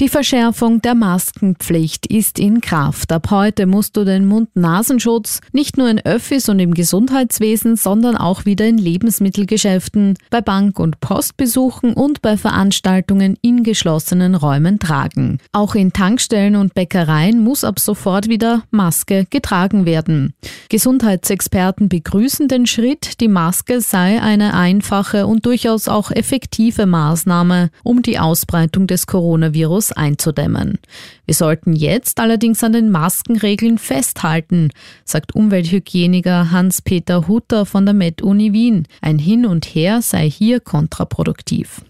Die Verschärfung der Maskenpflicht ist in Kraft. Ab heute musst du den Mund-Nasenschutz nicht nur in Öffis und im Gesundheitswesen, sondern auch wieder in Lebensmittelgeschäften, bei Bank- und Postbesuchen und bei Veranstaltungen in geschlossenen Räumen tragen. Auch in Tankstellen und Bäckereien muss ab sofort wieder Maske getragen werden. Gesundheitsexperten begrüßen den Schritt, die Maske sei eine einfache und durchaus auch effektive Maßnahme, um die Ausbreitung des Coronavirus einzudämmen. Wir sollten jetzt allerdings an den Maskenregeln festhalten, sagt Umwelthygieniker Hans-Peter Hutter von der Med-Uni Wien. Ein Hin und Her sei hier kontraproduktiv.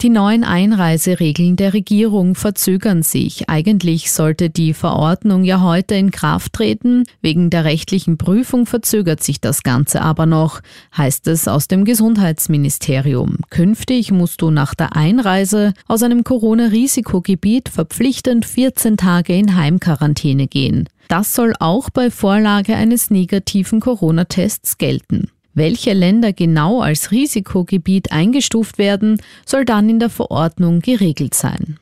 Die neuen Einreiseregeln der Regierung verzögern sich. Eigentlich sollte die Verordnung ja heute in Kraft treten. Wegen der rechtlichen Prüfung verzögert sich das Ganze aber noch, heißt es aus dem Gesundheitsministerium. Künftig musst du nach der Einreise aus einem Corona-Risikogebiet verpflichtend 14 Tage in Heimquarantäne gehen. Das soll auch bei Vorlage eines negativen Corona-Tests gelten. Welche Länder genau als Risikogebiet eingestuft werden, soll dann in der Verordnung geregelt sein.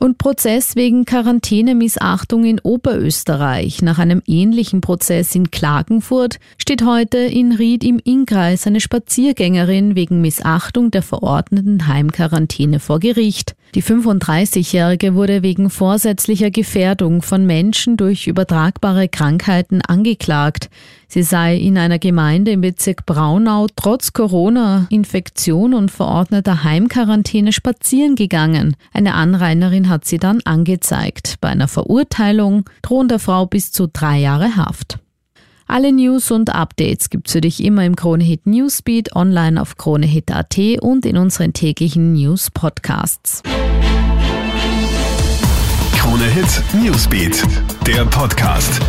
Und Prozess wegen Quarantänemissachtung in Oberösterreich. Nach einem ähnlichen Prozess in Klagenfurt steht heute in Ried im Innkreis eine Spaziergängerin wegen Missachtung der verordneten Heimquarantäne vor Gericht. Die 35-Jährige wurde wegen vorsätzlicher Gefährdung von Menschen durch übertragbare Krankheiten angeklagt. Sie sei in einer Gemeinde im Bezirk Braunau trotz Corona-Infektion und verordneter Heimquarantäne spazieren gegangen. Eine Anrainerin hat sie dann angezeigt. Bei einer Verurteilung drohen der Frau bis zu drei Jahre Haft. Alle News und Updates gibt's für dich immer im Kronehit Newsbeat, online auf kronehit.at und in unseren täglichen News Podcasts. Kronehit Newsbeat, der Podcast.